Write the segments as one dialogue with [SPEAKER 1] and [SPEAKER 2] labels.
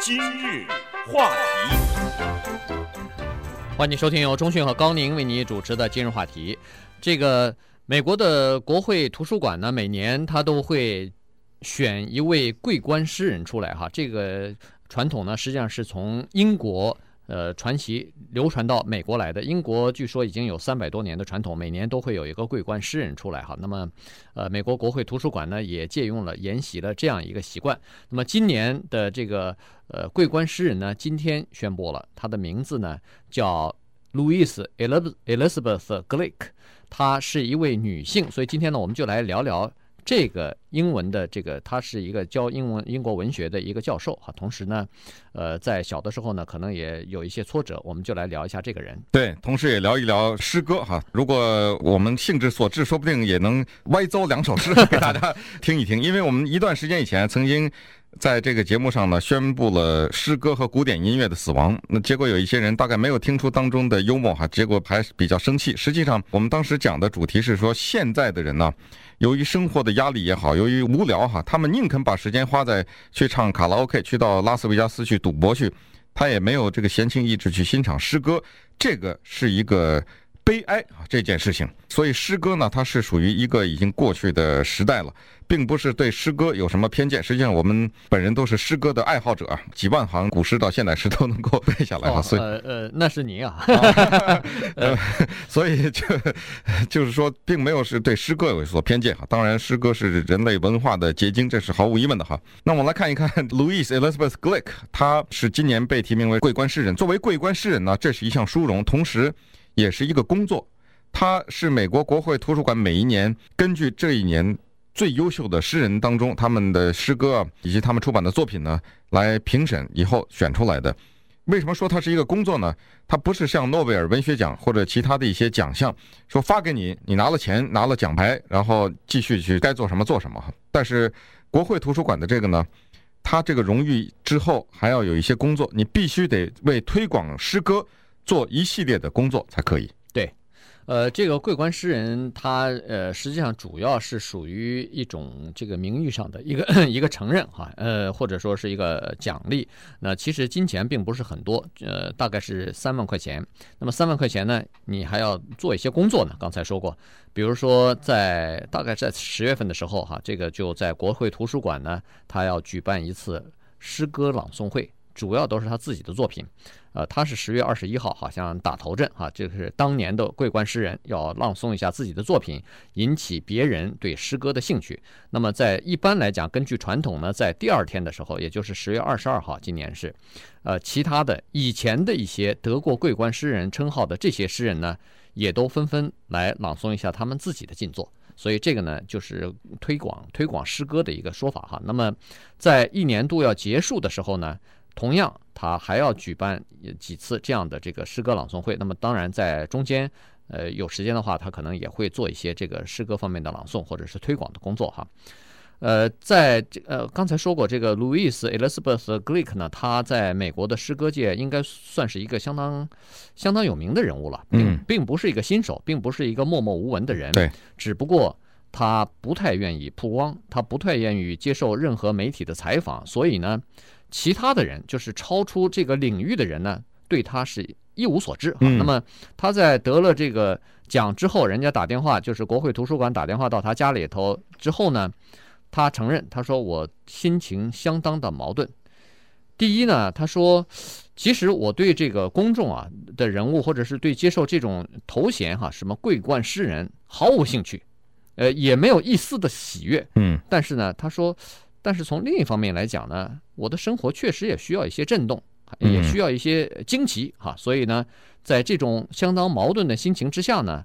[SPEAKER 1] 今日话题，
[SPEAKER 2] 欢迎收听由中讯和高宁为你主持的今日话题。这个美国的国会图书馆呢，每年他都会选一位桂冠诗人出来哈。这个传统呢，实际上是从英国。呃，传奇流传到美国来的。英国据说已经有三百多年的传统，每年都会有一个桂冠诗人出来哈。那么，呃，美国国会图书馆呢也借用了沿袭了这样一个习惯。那么今年的这个呃桂冠诗人呢，今天宣布了，他的名字呢叫 Louis Elizabeth Glick，她是一位女性，所以今天呢我们就来聊聊。这个英文的这个，他是一个教英文英国文学的一个教授哈，同时呢，呃，在小的时候呢，可能也有一些挫折，我们就来聊一下这个人。
[SPEAKER 3] 对，同时也聊一聊诗歌哈。如果我们兴致所致，说不定也能歪诌两首诗 给大家听一听。因为我们一段时间以前曾经在这个节目上呢，宣布了诗歌和古典音乐的死亡。那结果有一些人大概没有听出当中的幽默哈，结果还是比较生气。实际上，我们当时讲的主题是说，现在的人呢。由于生活的压力也好，由于无聊哈，他们宁肯把时间花在去唱卡拉 OK，去到拉斯维加斯去赌博去，他也没有这个闲情逸致去欣赏诗歌，这个是一个悲哀啊，这件事情。所以诗歌呢，它是属于一个已经过去的时代了。并不是对诗歌有什么偏见，实际上我们本人都是诗歌的爱好者啊，几万行古诗到现代诗都能够背下来哈。所以
[SPEAKER 2] 呃呃，那是您啊，
[SPEAKER 3] 呃，所以就 就是说，并没有是对诗歌有所偏见哈。当然，诗歌是人类文化的结晶，这是毫无疑问的哈。那我们来看一看 Louise Elizabeth Glick，他是今年被提名为桂冠诗人。作为桂冠诗人呢，这是一项殊荣，同时也是一个工作。它是美国国会图书馆每一年根据这一年。最优秀的诗人当中，他们的诗歌，以及他们出版的作品呢，来评审以后选出来的。为什么说它是一个工作呢？它不是像诺贝尔文学奖或者其他的一些奖项，说发给你，你拿了钱，拿了奖牌，然后继续去该做什么做什么。但是国会图书馆的这个呢，它这个荣誉之后还要有一些工作，你必须得为推广诗歌做一系列的工作才可以。
[SPEAKER 2] 对呃，这个桂冠诗人，他呃，实际上主要是属于一种这个名誉上的一个 一个承认哈，呃，或者说是一个奖励。那其实金钱并不是很多，呃，大概是三万块钱。那么三万块钱呢，你还要做一些工作呢。刚才说过，比如说在大概在十月份的时候哈，这个就在国会图书馆呢，他要举办一次诗歌朗诵会。主要都是他自己的作品，呃，他是十月二十一号好像打头阵哈，这个是当年的桂冠诗人要朗诵一下自己的作品，引起别人对诗歌的兴趣。那么在一般来讲，根据传统呢，在第二天的时候，也就是十月二十二号，今年是，呃，其他的以前的一些得过桂冠诗人称号的这些诗人呢，也都纷纷来朗诵一下他们自己的近作。所以这个呢，就是推广推广诗歌的一个说法哈。那么在一年度要结束的时候呢，同样，他还要举办几次这样的这个诗歌朗诵会。那么，当然在中间，呃，有时间的话，他可能也会做一些这个诗歌方面的朗诵或者是推广的工作哈。呃，在这呃刚才说过，这个 Louise Elizabeth Glick 呢，他在美国的诗歌界应该算是一个相当相当有名的人物了，并并不是一个新手，并不是一个默默无闻的人。
[SPEAKER 3] 对，
[SPEAKER 2] 只不过他不太愿意曝光，他不太愿意接受任何媒体的采访，所以呢。其他的人，就是超出这个领域的人呢，对他是一无所知。那么他在得了这个奖之后，人家打电话，就是国会图书馆打电话到他家里头之后呢，他承认，他说我心情相当的矛盾。第一呢，他说，其实我对这个公众啊的人物，或者是对接受这种头衔哈，什么桂冠诗人，毫无兴趣，呃，也没有一丝的喜悦。
[SPEAKER 3] 嗯，
[SPEAKER 2] 但是呢，他说。但是从另一方面来讲呢，我的生活确实也需要一些震动，也需要一些惊奇哈。所以呢，在这种相当矛盾的心情之下呢，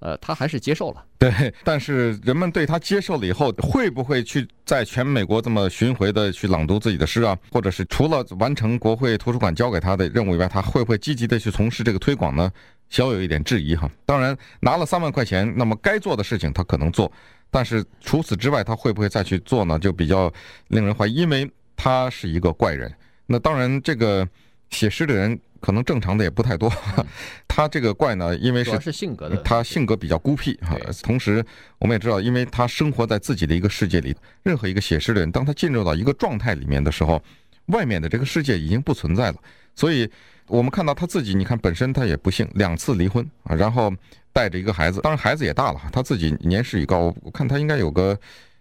[SPEAKER 2] 呃，他还是接受了。
[SPEAKER 3] 对，但是人们对他接受了以后，会不会去在全美国这么巡回的去朗读自己的诗啊？或者是除了完成国会图书馆交给他的任务以外，他会不会积极的去从事这个推广呢？小有一点质疑哈。当然，拿了三万块钱，那么该做的事情他可能做。但是除此之外，他会不会再去做呢？就比较令人怀疑，因为他是一个怪人。那当然，这个写诗的人可能正常的也不太多。他这个怪呢，因为是
[SPEAKER 2] 是性格的，
[SPEAKER 3] 他性格比较孤僻哈。同时，我们也知道，因为他生活在自己的一个世界里。任何一个写诗的人，当他进入到一个状态里面的时候，外面的这个世界已经不存在了。所以我们看到他自己，你看本身他也不幸两次离婚啊，然后带着一个孩子，当然孩子也大了，他自己年事已高，我看他应该有个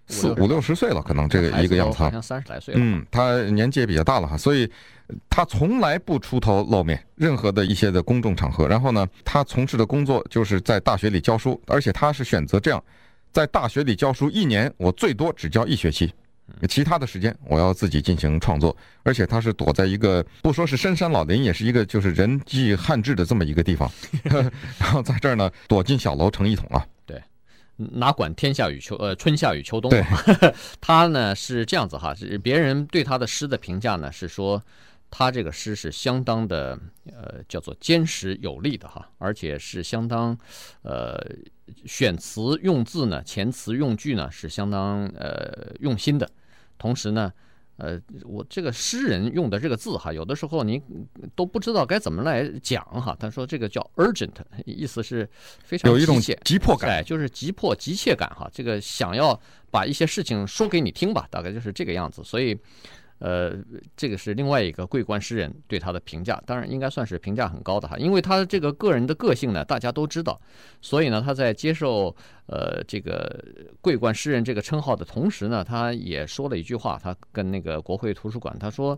[SPEAKER 3] 四五六十岁了，可能这个一个样子，
[SPEAKER 2] 好像三十来岁了。
[SPEAKER 3] 嗯，他年纪也比较大了哈，所以他从来不出头露面，任何的一些的公众场合。然后呢，他从事的工作就是在大学里教书，而且他是选择这样，在大学里教书一年，我最多只教一学期。其他的时间我要自己进行创作，而且他是躲在一个不说是深山老林，也是一个就是人迹罕至的这么一个地方，然后在这儿呢躲进小楼成一统啊。
[SPEAKER 2] 对，哪管天下与秋呃春夏与秋冬。
[SPEAKER 3] 啊，
[SPEAKER 2] 他呢是这样子哈，是别人对他的诗的评价呢是说，他这个诗是相当的呃叫做坚实有力的哈，而且是相当呃选词用字呢，遣词用句呢是相当呃用心的。同时呢，呃，我这个诗人用的这个字哈，有的时候你都不知道该怎么来讲哈。他说这个叫 urgent，意思是非常
[SPEAKER 3] 有一种急迫感，
[SPEAKER 2] 哎，就是急迫急切感哈。这个想要把一些事情说给你听吧，大概就是这个样子。所以。呃，这个是另外一个桂冠诗人对他的评价，当然应该算是评价很高的哈，因为他这个个人的个性呢，大家都知道，所以呢，他在接受呃这个桂冠诗人这个称号的同时呢，他也说了一句话，他跟那个国会图书馆他说，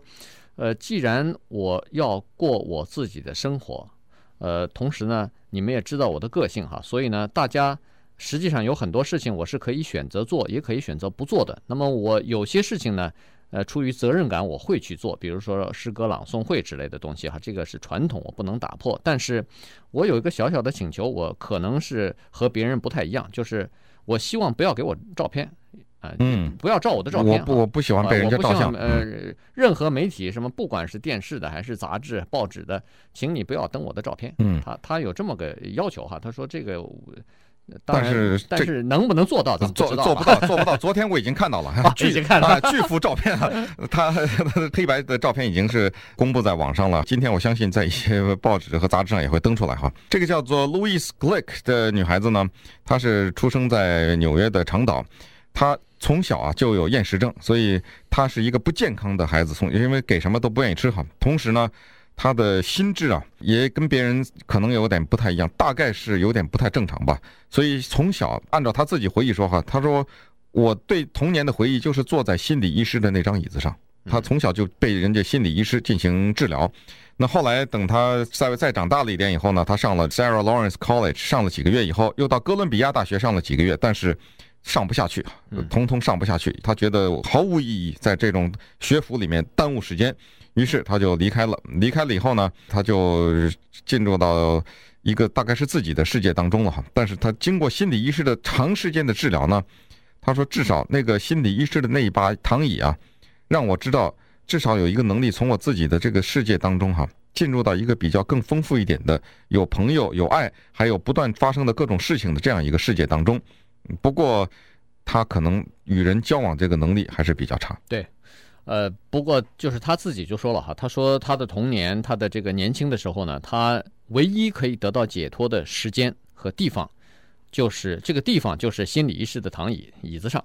[SPEAKER 2] 呃，既然我要过我自己的生活，呃，同时呢，你们也知道我的个性哈，所以呢，大家实际上有很多事情我是可以选择做，也可以选择不做的。那么我有些事情呢。呃，出于责任感，我会去做，比如说诗歌朗诵会之类的东西哈，这个是传统，我不能打破。但是，我有一个小小的请求，我可能是和别人不太一样，就是我希望不要给我照片，啊、不要照我的照片。
[SPEAKER 3] 我不，我不喜欢被人家照相。
[SPEAKER 2] 呃，任何媒体什么，不管是电视的还是杂志、报纸的，请你不要登我的照片。
[SPEAKER 3] 嗯，
[SPEAKER 2] 他他有这么个要求哈，他说这个。
[SPEAKER 3] 但是，
[SPEAKER 2] 但是能不能做到？
[SPEAKER 3] 做做不到，做不到。昨天我已经看到了，
[SPEAKER 2] 已经看到 了
[SPEAKER 3] 巨幅照片啊，他黑白的照片已经是公布在网上了。今天我相信在一些报纸和杂志上也会登出来哈。这个叫做 Louise Glick 的女孩子呢，她是出生在纽约的长岛，她从小啊就有厌食症，所以她是一个不健康的孩子，从因为给什么都不愿意吃哈。同时呢。他的心智啊，也跟别人可能有点不太一样，大概是有点不太正常吧。所以从小，按照他自己回忆说哈，他说我对童年的回忆就是坐在心理医师的那张椅子上。他从小就被人家心理医师进行治疗。那后来等他再再长大了一点以后呢，他上了 Sarah Lawrence College，上了几个月以后，又到哥伦比亚大学上了几个月，但是上不下去，通通上不下去。他觉得毫无意义，在这种学府里面耽误时间。于是他就离开了，离开了以后呢，他就进入到一个大概是自己的世界当中了哈。但是他经过心理医师的长时间的治疗呢，他说至少那个心理医师的那一把躺椅啊，让我知道至少有一个能力从我自己的这个世界当中哈，进入到一个比较更丰富一点的有朋友、有爱，还有不断发生的各种事情的这样一个世界当中。不过他可能与人交往这个能力还是比较差。
[SPEAKER 2] 对。呃，不过就是他自己就说了哈，他说他的童年，他的这个年轻的时候呢，他唯一可以得到解脱的时间和地方，就是这个地方就是心理医师的躺椅椅子上，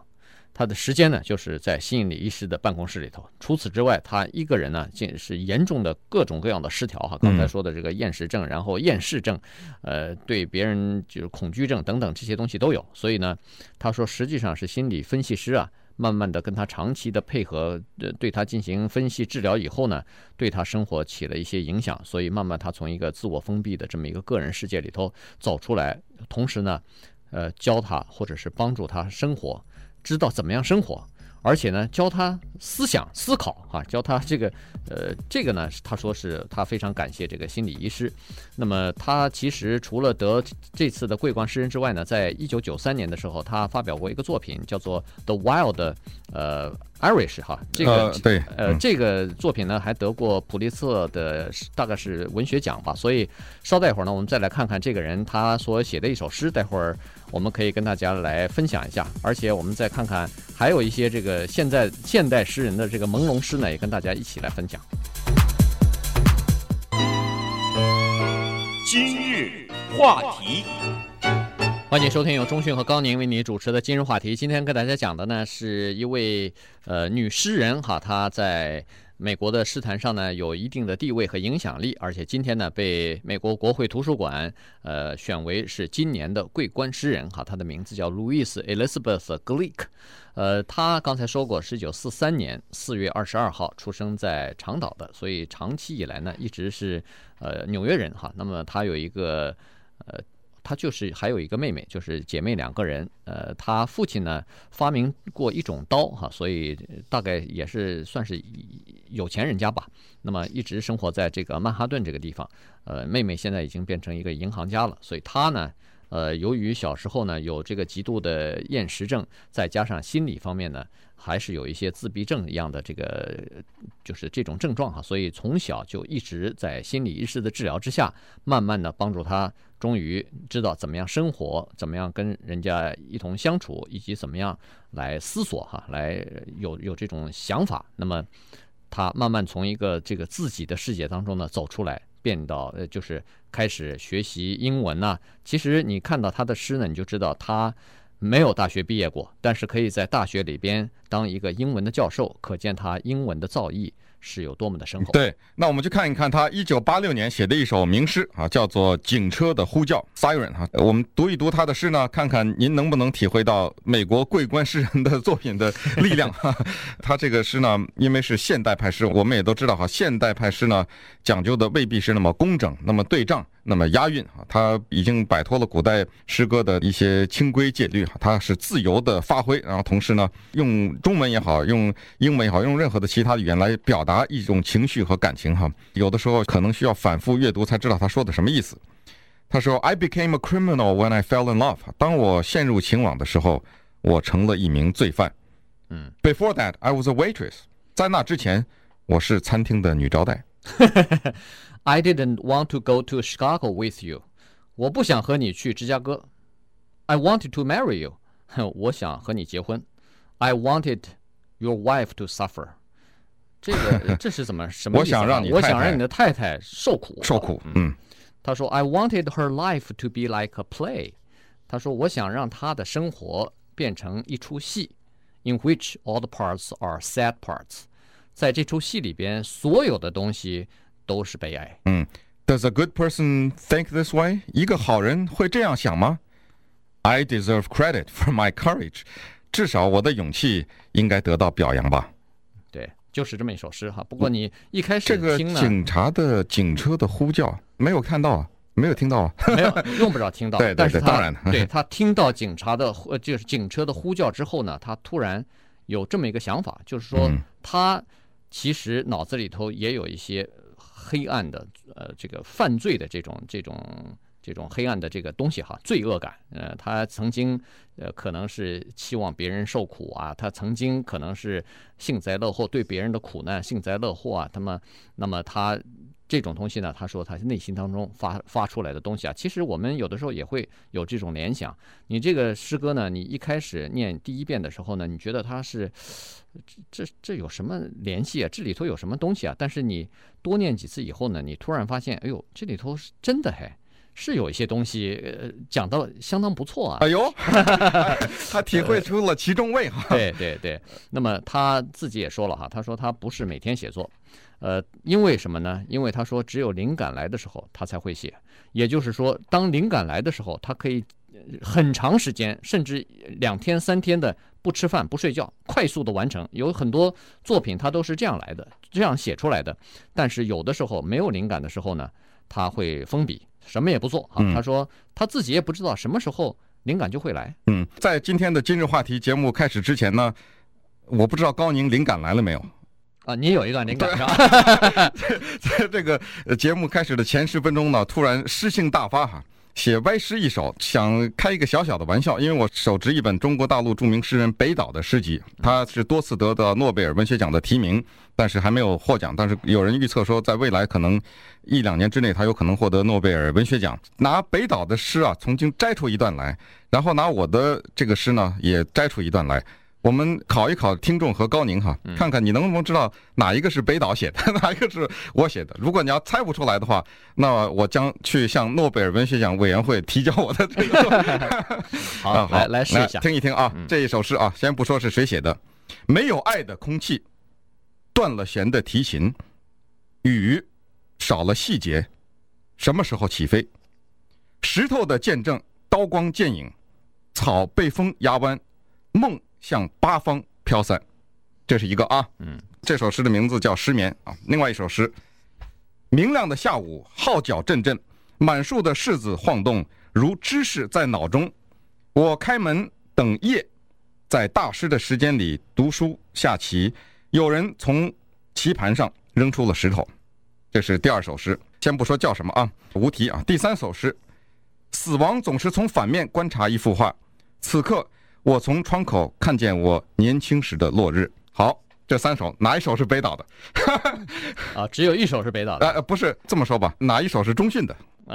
[SPEAKER 2] 他的时间呢就是在心理医师的办公室里头。除此之外，他一个人呢，竟是严重的各种各样的失调哈，刚才说的这个厌食症，然后厌世症，呃，对别人就是恐惧症等等这些东西都有。所以呢，他说实际上是心理分析师啊。慢慢的跟他长期的配合，呃，对他进行分析治疗以后呢，对他生活起了一些影响，所以慢慢他从一个自我封闭的这么一个个人世界里头走出来，同时呢，呃，教他或者是帮助他生活，知道怎么样生活。而且呢，教他思想思考啊，教他这个，呃，这个呢，他说是他非常感谢这个心理医师。那么他其实除了得这次的桂冠诗人之外呢，在一九九三年的时候，他发表过一个作品，叫做《The Wild》呃。Irish 哈，这个、
[SPEAKER 3] 呃、对，
[SPEAKER 2] 呃，这个作品呢还得过普利策的大概是文学奖吧，所以稍待一会儿呢，我们再来看看这个人他所写的一首诗，待会儿我们可以跟大家来分享一下，而且我们再看看还有一些这个现在现代诗人的这个朦胧诗呢，也跟大家一起来分享。
[SPEAKER 1] 今日话题。
[SPEAKER 2] 欢迎收听由中讯和高宁为你主持的今日话题。今天跟大家讲的呢，是一位呃女诗人哈，她在美国的诗坛上呢有一定的地位和影响力，而且今天呢被美国国会图书馆呃选为是今年的桂冠诗人哈，他的名字叫 Louis Elizabeth Glick，呃，他刚才说过，一九四三年四月二十二号出生在长岛的，所以长期以来呢一直是呃纽约人哈。那么他有一个呃。他就是还有一个妹妹，就是姐妹两个人。呃，他父亲呢发明过一种刀哈，所以大概也是算是有钱人家吧。那么一直生活在这个曼哈顿这个地方。呃，妹妹现在已经变成一个银行家了，所以他呢，呃，由于小时候呢有这个极度的厌食症，再加上心理方面呢还是有一些自闭症一样的这个就是这种症状哈，所以从小就一直在心理医师的治疗之下，慢慢的帮助他。终于知道怎么样生活，怎么样跟人家一同相处，以及怎么样来思索哈，来有有这种想法。那么他慢慢从一个这个自己的世界当中呢走出来，变到呃就是开始学习英文呐。其实你看到他的诗呢，你就知道他没有大学毕业过，但是可以在大学里边当一个英文的教授，可见他英文的造诣。是有多么的深厚。
[SPEAKER 3] 对，那我们去看一看他一九八六年写的一首名诗啊，叫做《警车的呼叫》（Siren） 哈。我们读一读他的诗呢，看看您能不能体会到美国桂冠诗人的作品的力量哈。他这个诗呢，因为是现代派诗，我们也都知道哈，现代派诗呢讲究的未必是那么工整，那么对仗。那么押韵啊，它已经摆脱了古代诗歌的一些清规戒律，它是自由的发挥，然后同时呢，用中文也好，用英文也好，用任何的其他语言来表达一种情绪和感情哈。有的时候可能需要反复阅读才知道他说的什么意思。他说：“I became a criminal when I fell in love。当我陷入情网的时候，我成了一名罪犯。嗯，Before that, I was a waitress。在那之前，我是餐厅的女招待。
[SPEAKER 2] I didn't want to go to Chicago with you。我不想和你去芝加哥。I wanted to marry you。我想和你结婚。I wanted your wife to suffer。这个这是怎么什么意思？
[SPEAKER 3] 我想让你，
[SPEAKER 2] 我想让你的太太受苦。
[SPEAKER 3] 受苦。嗯。
[SPEAKER 2] 他说：“I wanted her life to be like a play。”他说：“我想让她的生活变成一出戏，in which all the parts are sad parts。在这出戏里边，所有的东西。” 都是悲哀。
[SPEAKER 3] 嗯，Does a good person think this way？一个好人会这样想吗？I deserve credit for my courage。至少我的勇气应该得到表扬吧。
[SPEAKER 2] 对，就是这么一首诗哈。不过你一开始听
[SPEAKER 3] 这个警察的警车的呼叫没有看到啊，没有听到啊，
[SPEAKER 2] 没有用不着听到。
[SPEAKER 3] 对对对，当然，
[SPEAKER 2] 对他听到警察的就是警车的呼叫之后呢，他突然有这么一个想法，就是说他其实脑子里头也有一些。黑暗的，呃，这个犯罪的这种、这种、这种黑暗的这个东西哈，罪恶感。呃，他曾经，呃，可能是期望别人受苦啊，他曾经可能是幸灾乐祸，对别人的苦难幸灾乐祸啊。那么，那么他。这种东西呢，他说他内心当中发发出来的东西啊，其实我们有的时候也会有这种联想。你这个诗歌呢，你一开始念第一遍的时候呢，你觉得它是这这这有什么联系啊？这里头有什么东西啊？但是你多念几次以后呢，你突然发现，哎呦，这里头是真的嘿，是有一些东西呃讲到相当不错啊。
[SPEAKER 3] 哎呦，他体会出了其中味哈。
[SPEAKER 2] 对对对，那么他自己也说了哈，他说他不是每天写作。呃，因为什么呢？因为他说，只有灵感来的时候，他才会写。也就是说，当灵感来的时候，他可以很长时间，甚至两天、三天的不吃饭、不睡觉，快速的完成。有很多作品，他都是这样来的，这样写出来的。但是有的时候没有灵感的时候呢，他会封笔，什么也不做啊。他说他自己也不知道什么时候灵感就会来。
[SPEAKER 3] 嗯，在今天的今日话题节目开始之前呢，我不知道高宁灵感来了没有。
[SPEAKER 2] 啊，你有一段灵感是吧？
[SPEAKER 3] 在这个节目开始的前十分钟呢，突然诗兴大发哈，写歪诗一首，想开一个小小的玩笑，因为我手执一本中国大陆著名诗人北岛的诗集，他是多次得到诺贝尔文学奖的提名，但是还没有获奖。但是有人预测说，在未来可能一两年之内，他有可能获得诺贝尔文学奖。拿北岛的诗啊，曾经摘出一段来，然后拿我的这个诗呢，也摘出一段来。我们考一考听众和高宁哈，看看你能不能知道哪一个是北岛写的，哪一个是我写的。如果你要猜不出来的话，那我将去向诺贝尔文学奖委员会提交我的这个。
[SPEAKER 2] 好，来来试一下，
[SPEAKER 3] 听一听啊，这一首诗啊，先不说是谁写的，没有爱的空气，断了弦的提琴，雨少了细节，什么时候起飞？石头的见证，刀光剑影，草被风压弯，梦向八方飘散。这是一个啊，
[SPEAKER 2] 嗯，
[SPEAKER 3] 这首诗的名字叫《失眠》啊。另外一首诗，明亮的下午，号角阵阵，满树的柿子晃动，如知识在脑中。我开门等夜，在大师的时间里读书下棋。有人从棋盘上扔出了石头。这是第二首诗，先不说叫什么啊，无题啊。第三首诗，死亡总是从反面观察一幅画。此刻，我从窗口看见我年轻时的落日。好，这三首哪一首是北岛的？
[SPEAKER 2] 啊，只有一首是北岛的。
[SPEAKER 3] 呃，不是这么说吧？哪一首是中训的？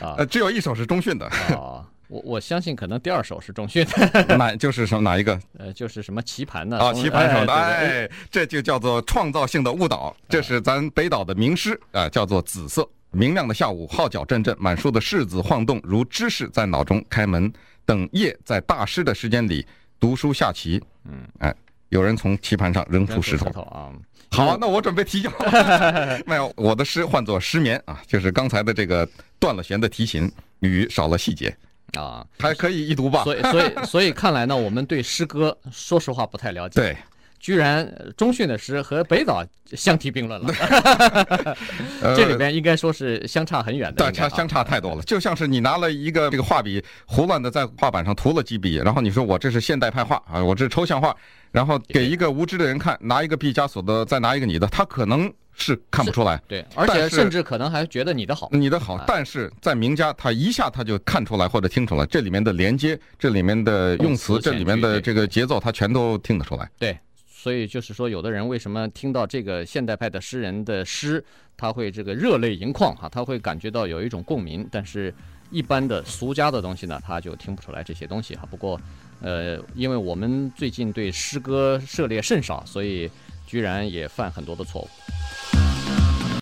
[SPEAKER 2] 啊，
[SPEAKER 3] 呃，只有一首是中训的。
[SPEAKER 2] 啊，我我相信可能第二首是中训的。
[SPEAKER 3] 哪就是什么哪一个？
[SPEAKER 2] 呃，就是什么棋盘呢？
[SPEAKER 3] 啊，棋盘手的，
[SPEAKER 2] 哎，
[SPEAKER 3] 哎，这就叫做创造性的误导。这是咱北岛的名诗啊，叫做《紫色》。明亮的下午，号角阵阵，满树的柿子晃动，如知识在脑中。开门等夜，在大师的时间里读书下棋。嗯，哎。有人从棋盘上扔出石头，
[SPEAKER 2] 石头啊！
[SPEAKER 3] 好，那我准备提交。没有，我的诗换作失眠啊，就是刚才的这个断了弦的提琴，雨少了细节
[SPEAKER 2] 啊，
[SPEAKER 3] 还可以一读吧。
[SPEAKER 2] 所以，所以，所以看来呢，我们对诗歌说实话不太了解。
[SPEAKER 3] 对。
[SPEAKER 2] 居然中训的诗和北岛相提并论了，这里边应该说是相差很远的，
[SPEAKER 3] 对，差相差太多了。就像是你拿了一个这个画笔，胡乱的在画板上涂了几笔，然后你说我这是现代派画啊，我这是抽象画，然后给一个无知的人看，拿一个毕加索的，再拿一个你的，他可能是看不出来，
[SPEAKER 2] 对，而且甚至可能还觉得你的好，
[SPEAKER 3] 你的好，但是在名家他一下他就看出来或者听出来，这里面的连接，这里面的用词，这里面的这个节奏，他全都听得出来，
[SPEAKER 2] 对。所以就是说，有的人为什么听到这个现代派的诗人的诗，他会这个热泪盈眶哈，他会感觉到有一种共鸣。但是，一般的俗家的东西呢，他就听不出来这些东西哈。不过，呃，因为我们最近对诗歌涉猎甚少，所以居然也犯很多的错误。